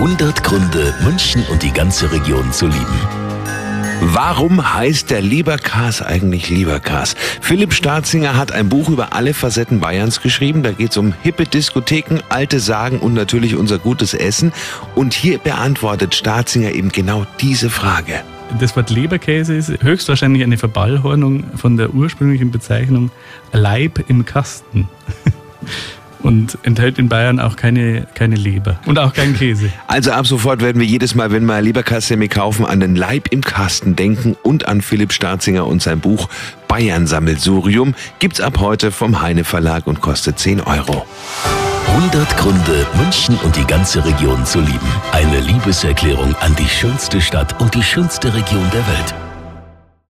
100 Gründe, München und die ganze Region zu lieben. Warum heißt der Lieberkas eigentlich Lieberkas? Philipp Staatzinger hat ein Buch über alle Facetten Bayerns geschrieben. Da geht es um hippe Diskotheken, alte Sagen und natürlich unser gutes Essen. Und hier beantwortet Staatzinger eben genau diese Frage. Das Wort Leberkäse ist höchstwahrscheinlich eine Verballhornung von der ursprünglichen Bezeichnung Leib im Kasten. Und enthält in Bayern auch keine, keine Leber und auch keinen Käse. Also ab sofort werden wir jedes Mal, wenn wir Leberkassemi kaufen, an den Leib im Kasten denken und an Philipp Starzinger und sein Buch Bayern Sammelsurium gibt's ab heute vom Heine Verlag und kostet 10 Euro. 100 Gründe, München und die ganze Region zu lieben. Eine Liebeserklärung an die schönste Stadt und die schönste Region der Welt.